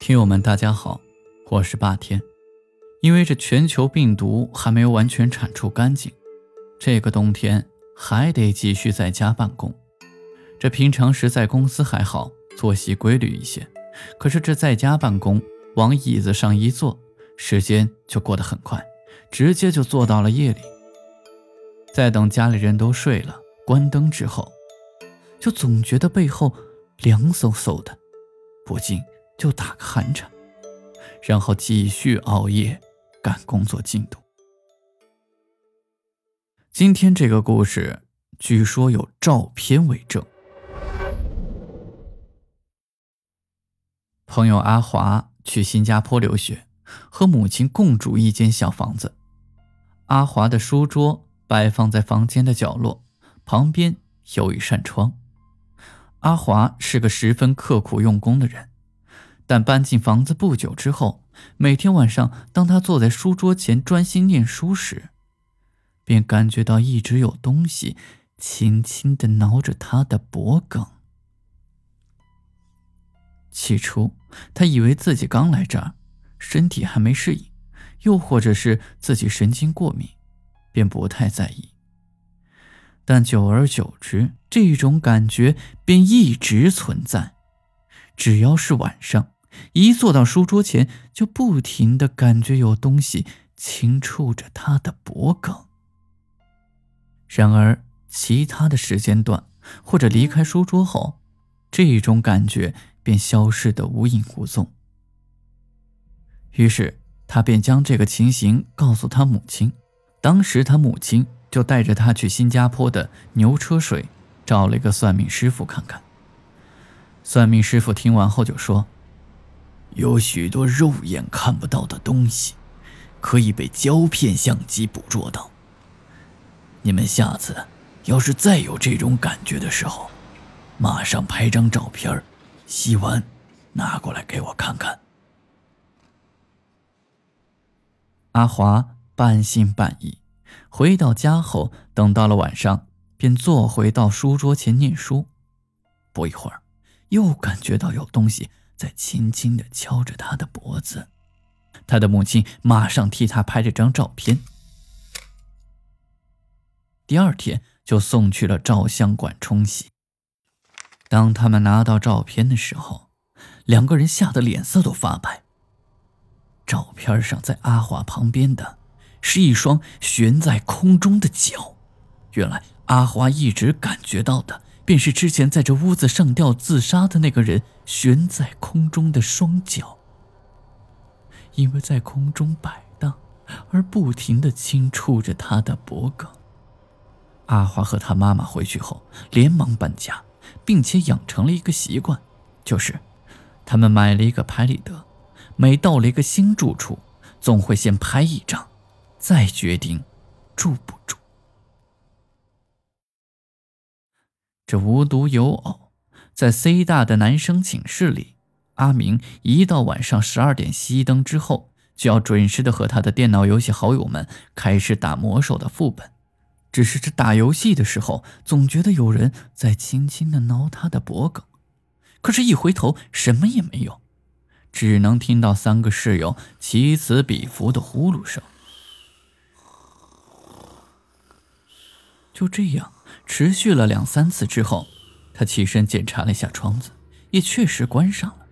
听友们，大家好，我是霸天。因为这全球病毒还没有完全铲除干净，这个冬天还得继续在家办公。这平常时在公司还好，作息规律一些，可是这在家办公，往椅子上一坐，时间就过得很快，直接就坐到了夜里。在等家里人都睡了，关灯之后，就总觉得背后凉飕飕的，不禁就打个寒颤，然后继续熬夜。赶工作进度。今天这个故事，据说有照片为证。朋友阿华去新加坡留学，和母亲共住一间小房子。阿华的书桌摆放在房间的角落，旁边有一扇窗。阿华是个十分刻苦用功的人，但搬进房子不久之后。每天晚上，当他坐在书桌前专心念书时，便感觉到一直有东西轻轻地挠着他的脖颈。起初，他以为自己刚来这儿，身体还没适应，又或者是自己神经过敏，便不太在意。但久而久之，这种感觉便一直存在，只要是晚上。一坐到书桌前，就不停的感觉有东西轻触着他的脖颈。然而，其他的时间段或者离开书桌后，这种感觉便消失的无影无踪。于是，他便将这个情形告诉他母亲。当时，他母亲就带着他去新加坡的牛车水找了一个算命师傅看看。算命师傅听完后就说。有许多肉眼看不到的东西，可以被胶片相机捕捉到。你们下次要是再有这种感觉的时候，马上拍张照片，洗完拿过来给我看看。阿华半信半疑，回到家后，等到了晚上，便坐回到书桌前念书。不一会儿，又感觉到有东西。在轻轻地敲着他的脖子，他的母亲马上替他拍了张照片。第二天就送去了照相馆冲洗。当他们拿到照片的时候，两个人吓得脸色都发白。照片上在阿华旁边的是一双悬在空中的脚，原来阿华一直感觉到的。便是之前在这屋子上吊自杀的那个人悬在空中的双脚，因为在空中摆荡而不停的轻触着他的脖颈。阿华和他妈妈回去后连忙搬家，并且养成了一个习惯，就是他们买了一个拍立得，每到了一个新住处，总会先拍一张，再决定住不住。这无独有偶，在 C 大的男生寝室里，阿明一到晚上十二点熄灯之后，就要准时的和他的电脑游戏好友们开始打魔兽的副本。只是这打游戏的时候，总觉得有人在轻轻的挠他的脖颈，可是，一回头什么也没有，只能听到三个室友其此彼伏的呼噜声。就这样。持续了两三次之后，他起身检查了一下窗子，也确实关上了，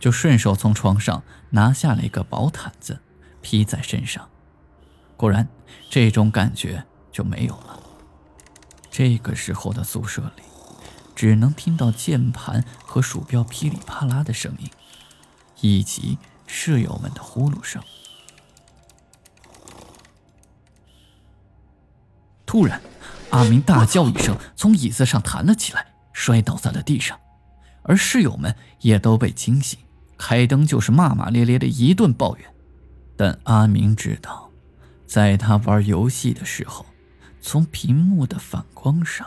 就顺手从床上拿下了一个薄毯子，披在身上。果然，这种感觉就没有了。这个时候的宿舍里，只能听到键盘和鼠标噼里啪啦的声音，以及室友们的呼噜声。突然。阿明大叫一声，从椅子上弹了起来，摔倒在了地上，而室友们也都被惊醒，开灯就是骂骂咧咧的一顿抱怨。但阿明知道，在他玩游戏的时候，从屏幕的反光上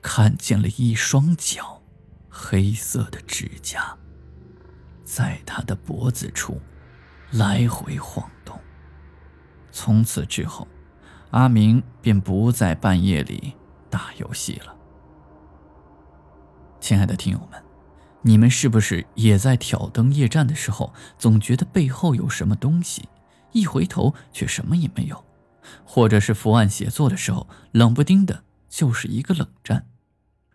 看见了一双脚，黑色的指甲在他的脖子处来回晃动。从此之后。阿明便不在半夜里打游戏了。亲爱的听友们，你们是不是也在挑灯夜战的时候，总觉得背后有什么东西，一回头却什么也没有？或者是伏案写作的时候，冷不丁的就是一个冷战？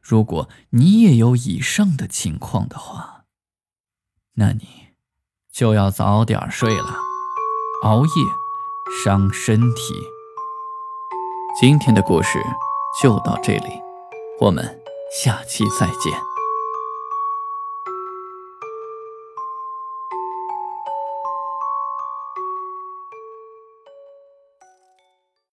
如果你也有以上的情况的话，那你就要早点睡了，熬夜伤身体。今天的故事就到这里，我们下期再见。